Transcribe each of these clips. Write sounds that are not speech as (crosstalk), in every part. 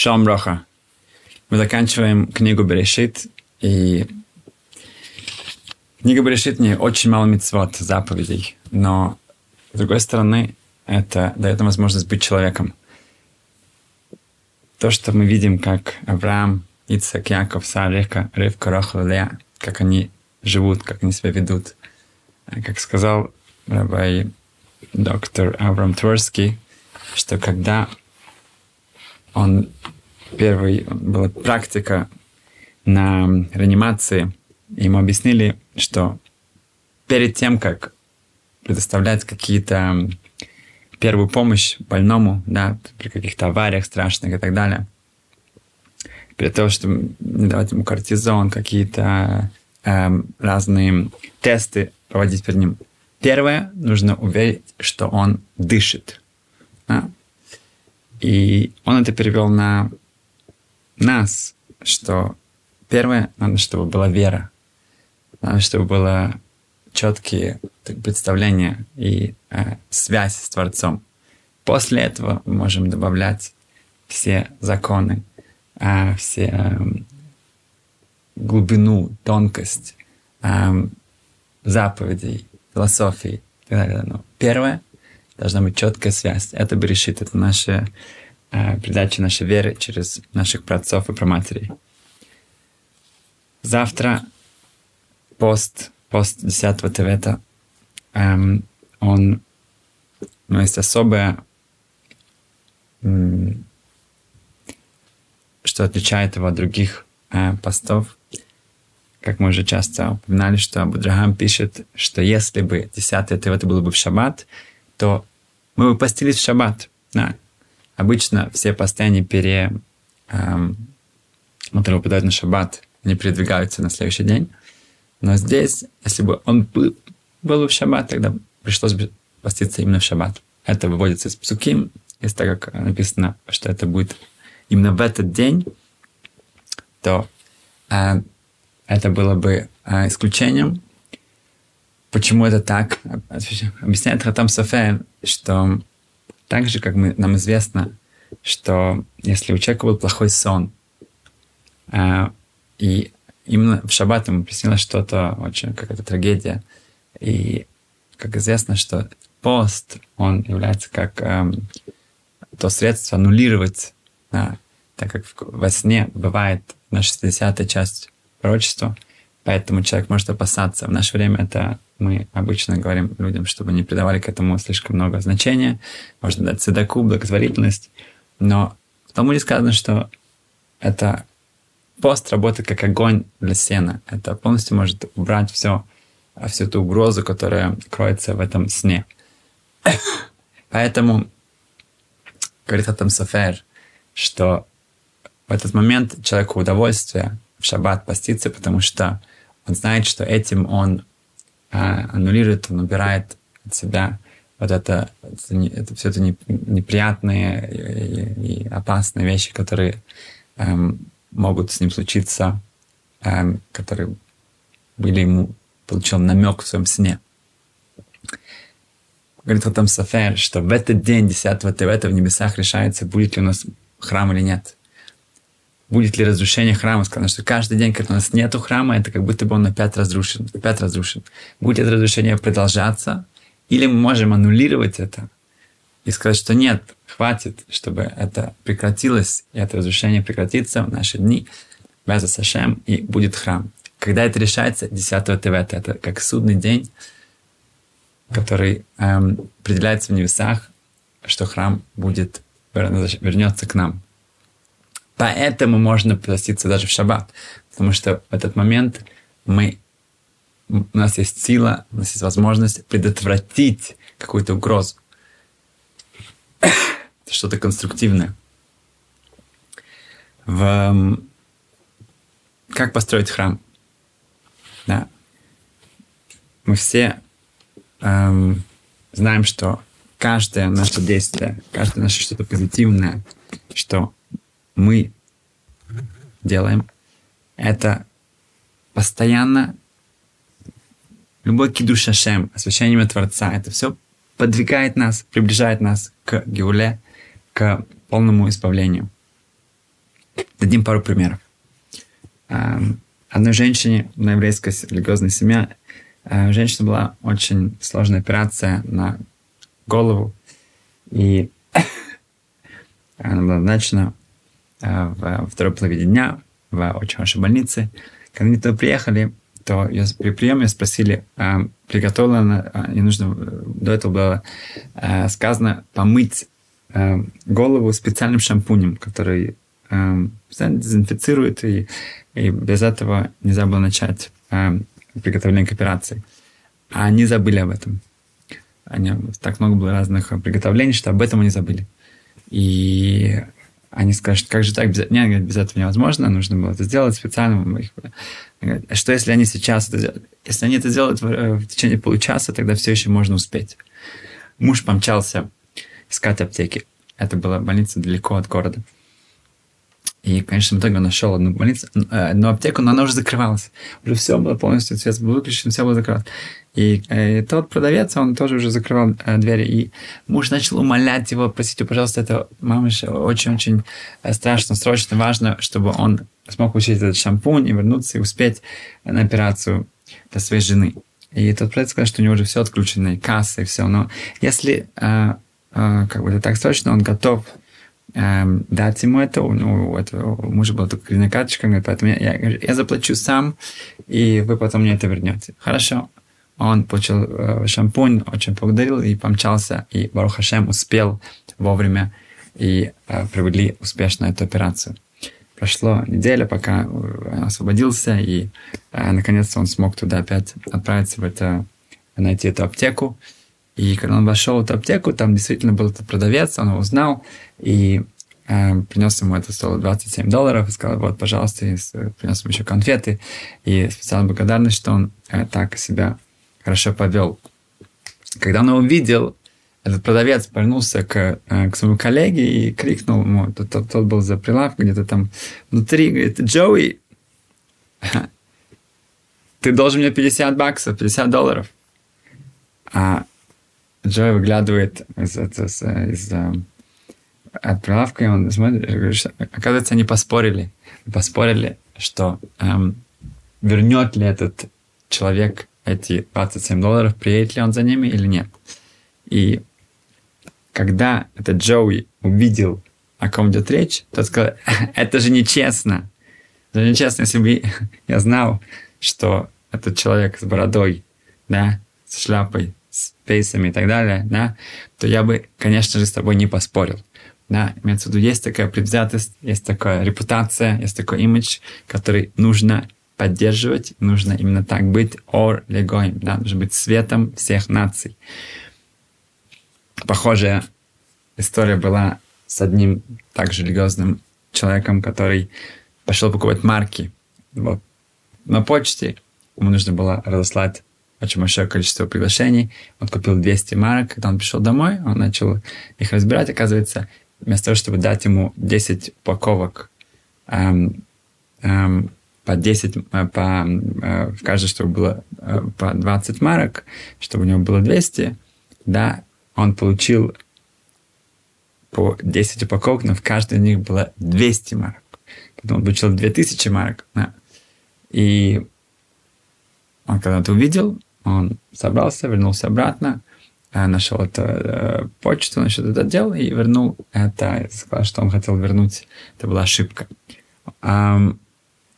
Шалом Броха. Мы заканчиваем книгу Берешит, и книга Берешит не очень мало мецвод, заповедей, но, с другой стороны, это дает нам возможность быть человеком. То, что мы видим, как Авраам, Ицак, Яков, Сарика, Ривка, Рохла, Лея, как они живут, как они себя ведут. Как сказал рабай доктор Авраам Тверский, что когда он первый была практика на реанимации. Ему объяснили, что перед тем, как предоставлять какие-то первую помощь больному, да, при каких-то авариях страшных и так далее, перед того, чтобы не давать ему кортизон, какие-то э, разные тесты проводить перед ним. Первое, нужно уверить, что он дышит. Да? И он это перевел на нас, что первое, надо, чтобы была вера, надо, чтобы было четкие представления и э, связь с Творцом. После этого мы можем добавлять все законы, э, все э, глубину, тонкость э, заповедей, философии и так далее. Но первое должна быть четкая связь. Это бы решит, это наше Э, передачи нашей веры через наших праотцов и проматерей. Завтра пост, пост 10 Тевета, эм, он, ну, есть особое, что отличает его от других э, постов. Как мы уже часто упоминали, что Абудрахам пишет, что если бы 10 Тевета было бы в шаббат, то мы бы постились в шаббат. Да, Обычно все посты, они пере... Эм, которые выпадают на шаббат, они передвигаются на следующий день. Но здесь, если бы он был, был в шаббат, тогда пришлось бы поститься именно в шаббат. Это выводится из псуким, из так как написано, что это будет именно в этот день, то э, это было бы э, исключением. Почему это так? Объясняет Хатам Софе, что так же, как мы, нам известно, что если у человека был плохой сон, э, и именно в шаббат ему приснилось что-то очень, какая-то трагедия, и как известно, что пост, он является как э, то средство аннулировать, да, так как во сне бывает на 60-я часть пророчества, поэтому человек может опасаться. В наше время это мы обычно говорим людям, чтобы не придавали к этому слишком много значения. Можно дать цедаку, благотворительность. Но в Талмуде сказано, что это пост работает как огонь для сена. Это полностью может убрать все, всю эту угрозу, которая кроется в этом сне. Поэтому, говорит Атам Софер, что в этот момент человеку удовольствие в шаббат поститься, потому что он знает, что этим он аннулирует, он убирает от себя вот это, это, это все это неприятные и, и опасные вещи, которые эм, могут с ним случиться, эм, которые были ему, получил намек в своем сне. Говорит там Сафер, что в этот день, 10 Тевета, в небесах решается, будет ли у нас храм или нет будет ли разрушение храма. Сказано, что каждый день, когда у нас нет храма, это как будто бы он опять разрушен. Опять разрушен. Будет разрушение продолжаться, или мы можем аннулировать это и сказать, что нет, хватит, чтобы это прекратилось, и это разрушение прекратится в наши дни, без Сашем, и будет храм. Когда это решается, 10 Тевета, это как судный день, который эм, определяется в небесах, что храм будет вернется к нам. Поэтому можно поститься даже в шаббат, потому что в этот момент мы, у нас есть сила, у нас есть возможность предотвратить какую-то угрозу. Что-то конструктивное. В, как построить храм? Да. Мы все эм, знаем, что каждое наше действие, каждое наше что-то позитивное, что мы делаем, это постоянно любой кидуш Ашем, освящение Творца, это все подвигает нас, приближает нас к Геуле, к полному избавлению. Дадим пару примеров. Одной женщине на еврейской религиозной семье у э, женщины была очень сложная операция на голову, и (coughs) она была назначена во второй половине дня в очень хорошей больнице. Когда они туда приехали, то ее, при приеме спросили, а, приготовлена она, не нужно, до этого было а, сказано помыть а, голову специальным шампунем, который а, дезинфицирует, и, и без этого нельзя было начать а, приготовление к операции. А они забыли об этом. Они, так много было разных приготовлений, что об этом они забыли. И они скажут, как же так, без, нет, без этого невозможно, нужно было это сделать специально. А что если они сейчас это сделают? Если они это сделают в, э, в течение получаса, тогда все еще можно успеть. Муж помчался искать аптеки. Это была больница далеко от города. И, конечно, в итоге он нашел одну больницу, э, одну аптеку, но она уже закрывалась. Уже все было полностью, свет был выключен, все было закрыто. И, э, и тот продавец, он тоже уже закрывал э, двери. И муж начал умолять его, просить пожалуйста, это мамыш очень-очень э, страшно, срочно, важно, чтобы он смог получить этот шампунь и вернуться и успеть на операцию для своей жены. И тот продавец сказал, что у него уже все отключено, и касса, и все. Но если э, э, как бы это так срочно, он готов эм, дать ему это. Ну, у этого мужа была только кредитная карточка, поэтому я, я, я заплачу сам, и вы потом мне это вернете. Хорошо. Он получил э, шампунь, очень благодарил и помчался, и Барух Хашем успел вовремя и э, провели успешно эту операцию. Прошло неделя, пока он освободился, и э, наконец-то он смог туда опять отправиться в это, найти эту аптеку. И когда он вошел в эту аптеку, там действительно был этот продавец, он его узнал, и э, принес ему это стоило 27 долларов, и сказал, вот, пожалуйста, и принес ему еще конфеты, и специально благодарность, что он э, так себя хорошо повел. Когда он его увидел, этот продавец повернулся к, э, к своему коллеге и крикнул ему, тот, тот, тот был за прилавком где-то там внутри, говорит, Джоуи, ты должен мне 50 баксов, 50 долларов. А Джой выглядывает из, из, из, от и он смотрит, оказывается, они поспорили. Поспорили, что эм, вернет ли этот человек эти 27 долларов, приедет ли он за ними или нет. И когда этот Джоуи увидел, о ком идет речь, то сказал, это же нечестно. Это нечестно, если бы я знал, что этот человек с бородой, да, с шляпой, с пейсами и так далее, да, то я бы, конечно же, с тобой не поспорил. Да, имеется в виду, есть такая предвзятость, есть такая репутация, есть такой имидж, который нужно поддерживать, нужно именно так быть, or легоим, да, нужно быть светом всех наций. Похожая история была с одним также религиозным человеком, который пошел покупать марки. Вот. На почте ему нужно было разослать очень большое количество приглашений. Он купил 200 марок. Когда он пришел домой, он начал их разбирать. Оказывается, вместо того, чтобы дать ему 10 упаковок эм, эм, по 10, э, по, э, в каждой, чтобы было э, по 20 марок, чтобы у него было 200, да, он получил по 10 упаковок, но в каждой из них было 200 марок. Потом он получил 2000 марок. Да. И он когда это увидел, он собрался, вернулся обратно, нашел эту почту, насчет это дело и вернул это, сказал, что он хотел вернуть. Это была ошибка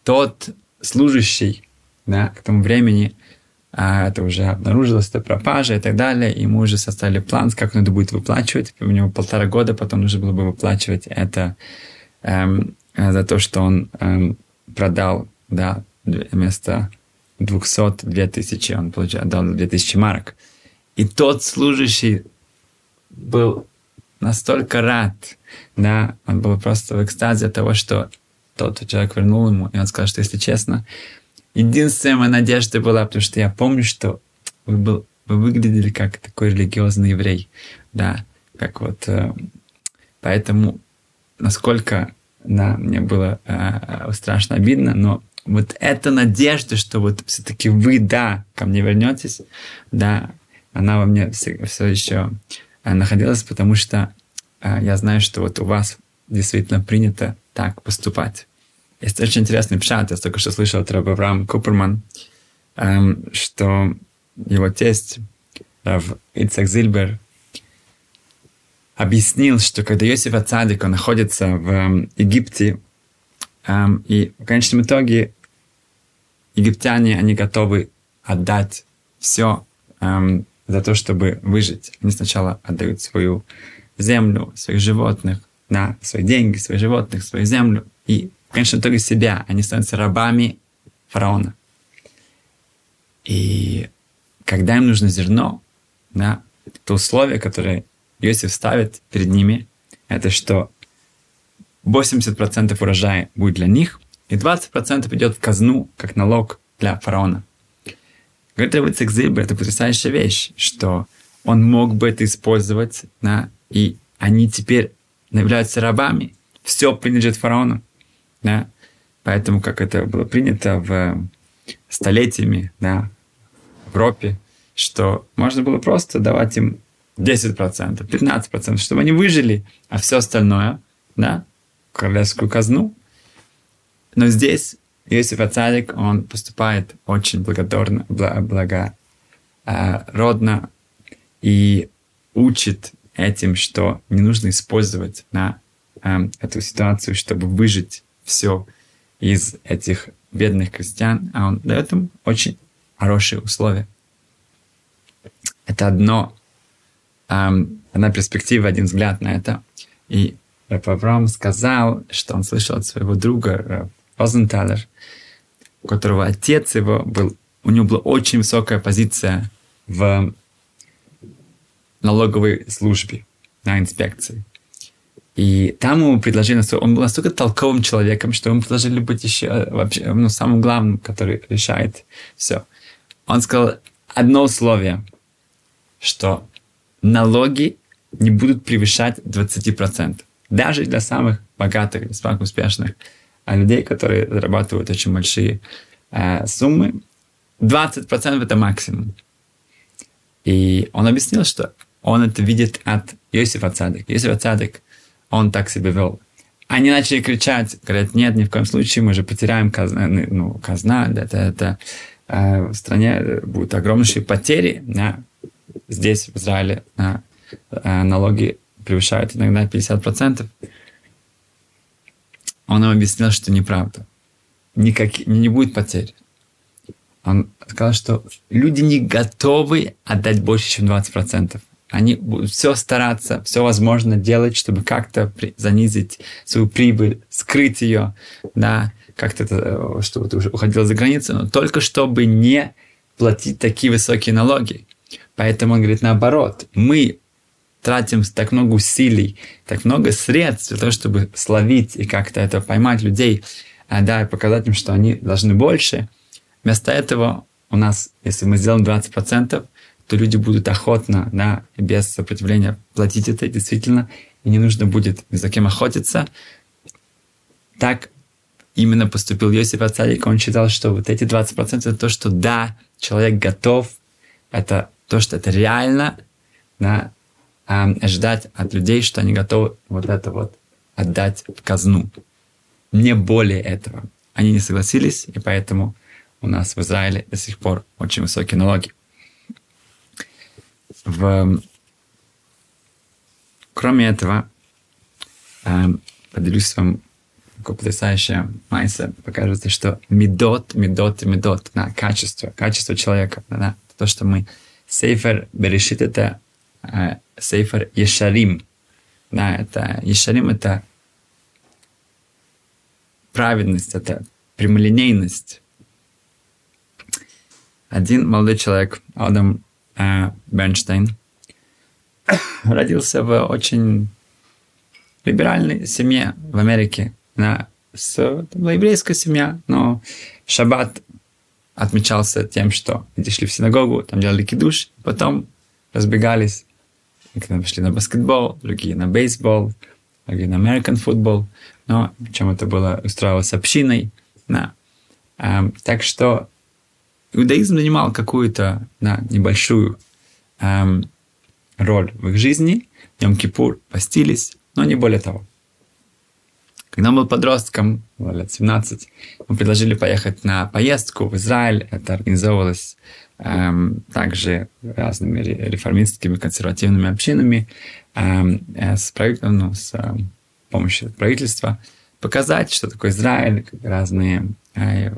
тот служащий, да, к тому времени а, это уже обнаружилось, это пропажа и так далее, и мы уже составили план, как он это будет выплачивать. У него полтора года потом нужно было бы выплачивать это эм, за то, что он эм, продал, да, вместо 200 2000, он получил, отдал 2000 марок. И тот служащий был настолько рад, да, он был просто в экстазе от того, что тот человек вернул ему, и он сказал, что если честно, единственная моя надежда была, потому что я помню, что вы, был, вы выглядели как такой религиозный еврей, да, как вот, э, поэтому насколько, да, мне было э, страшно обидно, но вот эта надежда, что вот все-таки вы, да, ко мне вернетесь, да, она во мне все, все еще э, находилась, потому что э, я знаю, что вот у вас действительно принято так поступать. Есть очень интересный пшат, я только что слышал от Раба Авраам Куперман, эм, что его тесть, Рав Ицак Зильбер, объяснил, что когда Йосиф Ацадик, находится в эм, Египте, эм, и в конечном итоге египтяне, они готовы отдать все за то, чтобы выжить. Они сначала отдают свою землю, своих животных, на свои деньги, своих животных, свою землю. И в конечном итоге себя. Они становятся рабами фараона. И когда им нужно зерно, да, то условие, которое Иосиф ставит перед ними, это что 80% урожая будет для них, и 20% идет в казну, как налог для фараона. Рабицик Зильбер, это потрясающая вещь, что он мог бы это использовать, да, и они теперь являются рабами. Все принадлежит фараону. Да? Поэтому, как это было принято в столетиями да, в Европе, что можно было просто давать им 10%, 15%, чтобы они выжили, а все остальное, да, королевскую казну. Но здесь Иосиф Ацарик, он поступает очень благодарно, благородно и учит этим, что не нужно использовать на э, эту ситуацию, чтобы выжить все из этих бедных крестьян, а он дает им очень хорошие условия. Это одно, эм, одна перспектива, один взгляд на это. И Рэп Авраам сказал, что он слышал от своего друга Розенталер, у которого отец его был, у него была очень высокая позиция в налоговой службе, на инспекции. И там ему предложили, он был настолько толковым человеком, что ему предложили быть еще э, вообще, ну, самым главным, который решает все. Он сказал одно условие, что налоги не будут превышать 20%. Даже для самых богатых, для самых успешных людей, которые зарабатывают очень большие э, суммы, 20% это максимум. И он объяснил, что он это видит от Иосифа Цадык. Иосиф Цадык, он так себя вел. Они начали кричать, говорят, нет, ни в коем случае, мы же потеряем казна, ну, казна, это, это э, в стране будут огромнейшие потери. Да? Здесь, в Израиле, да, э, налоги превышают иногда 50%. Он им объяснил, что неправда. Никак, не будет потерь. Он сказал, что люди не готовы отдать больше, чем 20% они будут все стараться, все возможно делать, чтобы как-то занизить свою прибыль, скрыть ее, да, как-то это, э, чтобы ты уже уходил за границу, но только чтобы не платить такие высокие налоги. Поэтому он говорит наоборот, мы тратим так много усилий, так много средств для того, чтобы словить и как-то это поймать людей, а, да, и показать им, что они должны больше. Вместо этого у нас, если мы сделаем 20%, то люди будут охотно, да, без сопротивления платить это действительно, и не нужно будет ни за кем охотиться. Так именно поступил Йосиф Ацарик. Он считал, что вот эти 20% это то, что да, человек готов, это то, что это реально, да, э, ждать от людей, что они готовы вот это вот отдать в казну. Не более этого. Они не согласились, и поэтому у нас в Израиле до сих пор очень высокие налоги в... Кроме этого, э, поделюсь вам такое потрясающее майса, покажется, что медот, медот медот, да, качество, качество человека, да, то, что мы сейфер берешит это сейфер ешарим, да, это ешарим это праведность, это прямолинейность. Один молодой человек, Адам э, Бернштейн, (coughs) родился в очень либеральной семье в Америке. Да, с, это была еврейская семья, но шаббат отмечался тем, что люди шли в синагогу, там делали кидуш, потом разбегались. Когда пошли на баскетбол, другие на бейсбол, другие на American футбол. Но чем это было устраивалось общиной. Да. Um, так что иудаизм занимал какую-то да, небольшую эм, роль в их жизни. Йом-Кипур постились, но не более того. Когда он был подростком, лет 17, мы предложили поехать на поездку в Израиль. Это организовывалось также разными реформистскими консервативными общинами эм, э, с, ну, с э, помощью правительства. Показать, что такое Израиль, разные э,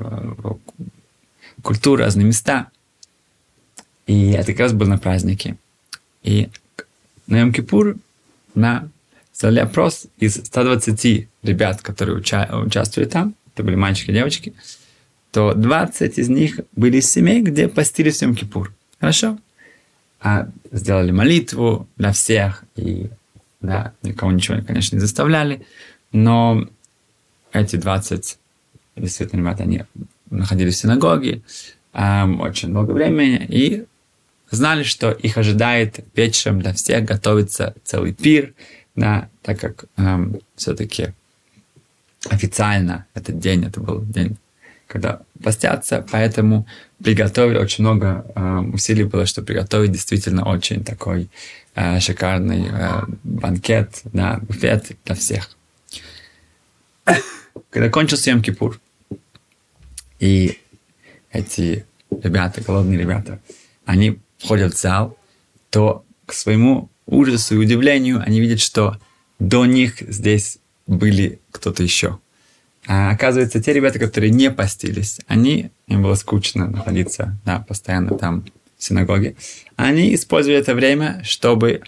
культуры, разные места. И это как раз было на празднике. И на Йом-Кипур на сделали опрос из 120 ребят, которые уча- участвовали там, это были мальчики и девочки, то 20 из них были из семей, где постились в Йом-Кипур. Хорошо? А сделали молитву для всех, и да, никого ничего, конечно, не заставляли, но эти 20 действительно ребята, они находились в синагоге эм, очень много времени и знали, что их ожидает вечером для всех готовится целый пир, да, так как эм, все-таки официально этот день, это был день, когда постятся, поэтому приготовили очень много э, усилий было, чтобы приготовить действительно очень такой э, шикарный э, банкет, да, буфет для всех. Когда кончился Йом Кипур, и эти ребята, голодные ребята, они входят в зал, то к своему ужасу и удивлению они видят, что до них здесь были кто-то еще. А оказывается, те ребята, которые не постились, они, им было скучно находиться да, постоянно там в синагоге, они использовали это время, чтобы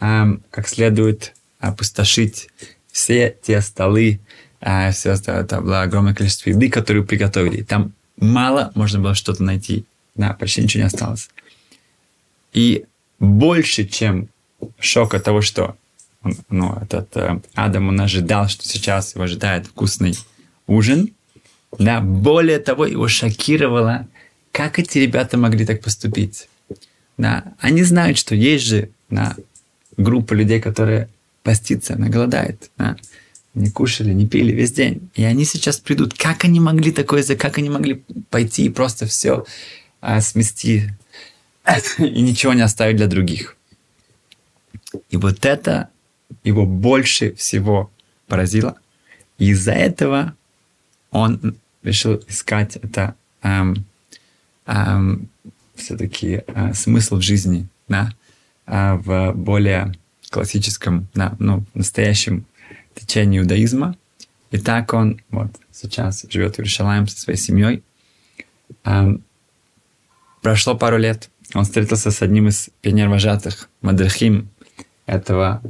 эм, как следует опустошить все те столы, э, все это, это было огромное количество еды, которую приготовили. Там мало можно было что-то найти, да, почти ничего не осталось. И больше, чем шок от того, что он, ну, этот э, Адам, он ожидал, что сейчас его ожидает вкусный ужин. Да, более того, его шокировало, как эти ребята могли так поступить. Да, они знают, что есть же да, группа людей, которые постится, она голодает. Да, не кушали, не пили весь день. И они сейчас придут. Как они могли такое, как они могли пойти и просто все а, смести (laughs) и ничего не оставить для других. И вот это его больше всего поразило. И из-за этого он решил искать это эм, эм, все-таки э, смысл в жизни, да, э, в более классическом, да, ну, настоящем течении иудаизма. И так он вот сейчас живет в Иерусалиме со своей семьей. Эм, прошло пару лет, он встретился с одним из пионер-вожатых, Мадрахим, этого,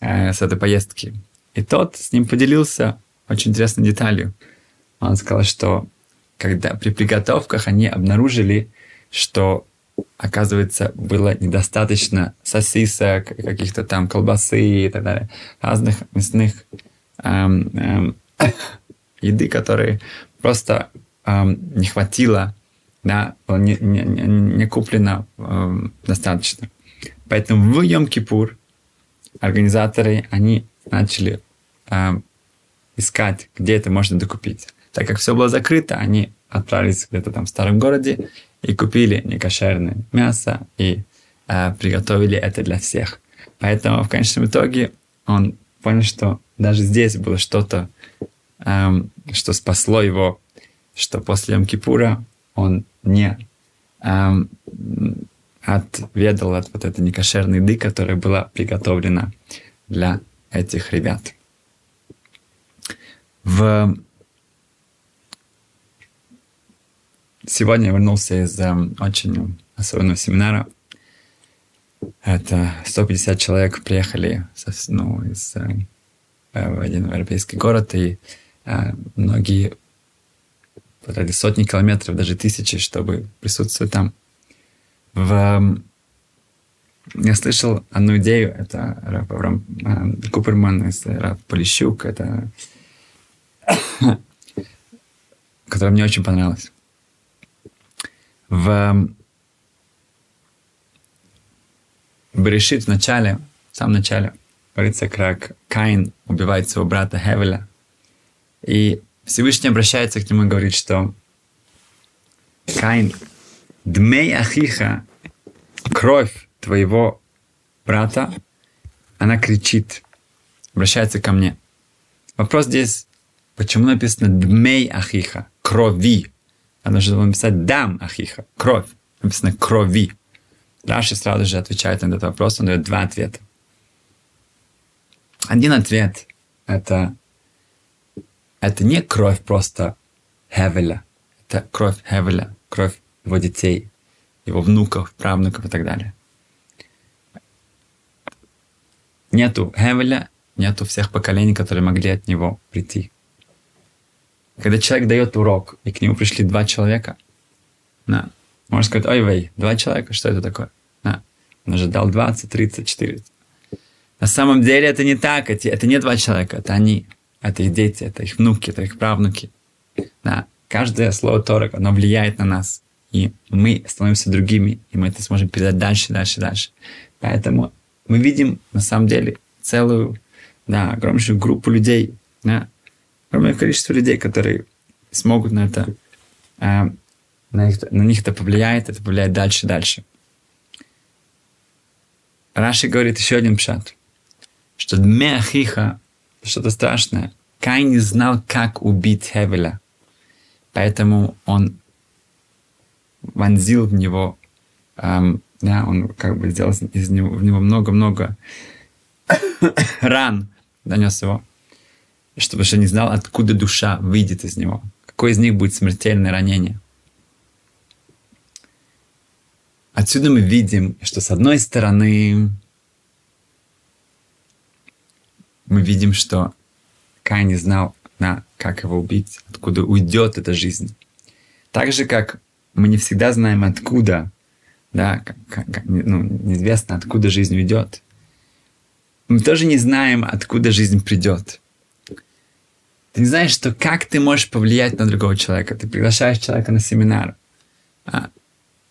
э, с этой поездки. И тот с ним поделился очень интересной деталью. Он сказал, что когда при приготовках они обнаружили, что оказывается, было недостаточно сосисок, каких-то там колбасы и так далее, разных мясных эм, эм, (coughs) еды, которые просто эм, не хватило, да, не, не, не куплено эм, достаточно. Поэтому в Йом-Кипур организаторы, они начали э, искать, где это можно докупить. Так как все было закрыто, они отправились где-то там в старом городе и купили некошерное мясо и э, приготовили это для всех. Поэтому в конечном итоге он понял, что даже здесь было что-то, эм, что спасло его, что после Йом-Кипура он не эм, отведал от вот этой некошерной еды, которая была приготовлена для этих ребят. В... Сегодня я вернулся из э, очень особенного семинара. Это 150 человек приехали ну, из, э, в один европейский город, и э, многие потратили сотни километров, даже тысячи, чтобы присутствовать там в... Я слышал одну идею, это Раф Авраам э, Куперман, Раф Полищук, это... (coughs) которая мне очень понравилась. В Берешит в начале, в самом начале, говорится, как Каин убивает своего брата Хевеля. И Всевышний обращается к нему и говорит, что Каин, дмей ахиха, кровь твоего брата, она кричит, обращается ко мне. Вопрос здесь, почему написано «дмей ахиха» – «крови». А нужно было написать «дам ахиха» – «кровь». Написано «крови». Раши сразу же отвечает на этот вопрос, он дает два ответа. Один ответ – это, это не кровь просто Хевеля, это кровь Хевеля, кровь его детей, его внуков, правнуков и так далее. Нету Хевеля, нету всех поколений, которые могли от него прийти. Когда человек дает урок, и к нему пришли два человека, да, можно сказать, ой, вей, два человека, что это такое? Да. Он уже дал 20, 30, 40. На самом деле это не так, это, это не два человека, это они, это их дети, это их внуки, это их правнуки. Да. Каждое слово Торок, оно влияет на нас. И мы становимся другими, и мы это сможем передать дальше, дальше, дальше. Поэтому мы видим на самом деле целую, да, огромнейшую группу людей, да, огромное количество людей, которые смогут на это, э, на, их, на них это повлияет, это повлияет дальше, дальше. Раши говорит еще один пшат, что Дмеахиха что-то страшное. Кай не знал, как убить Хевеля. Поэтому он вонзил в него, эм, да, он как бы сделал из него, в него много-много (coughs) ран, донес его, чтобы что не знал, откуда душа выйдет из него, какое из них будет смертельное ранение. Отсюда мы видим, что с одной стороны мы видим, что Кай не знал, на, как его убить, откуда уйдет эта жизнь. Так же, как мы не всегда знаем, откуда, да, как, как, ну, неизвестно, откуда жизнь уйдет. Мы тоже не знаем, откуда жизнь придет. Ты не знаешь, что как ты можешь повлиять на другого человека. Ты приглашаешь человека на семинар. А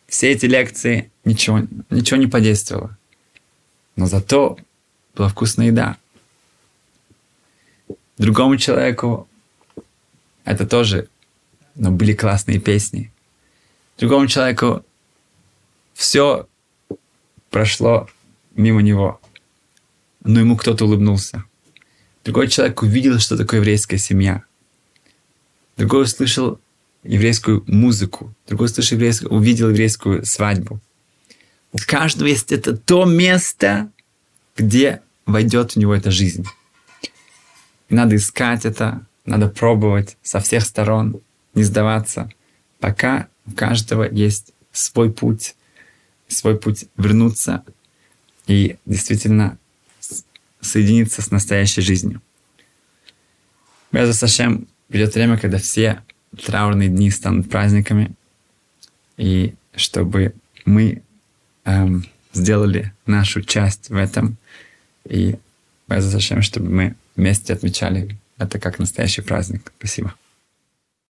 все эти лекции ничего, ничего не подействовало. Но зато была вкусная еда. Другому человеку это тоже, но были классные песни. Другому человеку все прошло мимо него, но ему кто-то улыбнулся. Другой человек увидел, что такое еврейская семья. Другой услышал еврейскую музыку. Другой услышал еврейскую, увидел еврейскую свадьбу. У каждого есть это то место, где войдет в него эта жизнь. И надо искать это, надо пробовать со всех сторон, не сдаваться, пока у каждого есть свой путь, свой путь вернуться и действительно соединиться с настоящей жизнью. Без Сашем придет время, когда все траурные дни станут праздниками, и чтобы мы эм, сделали нашу часть в этом, и без Сашем, чтобы мы вместе отмечали это как настоящий праздник. Спасибо.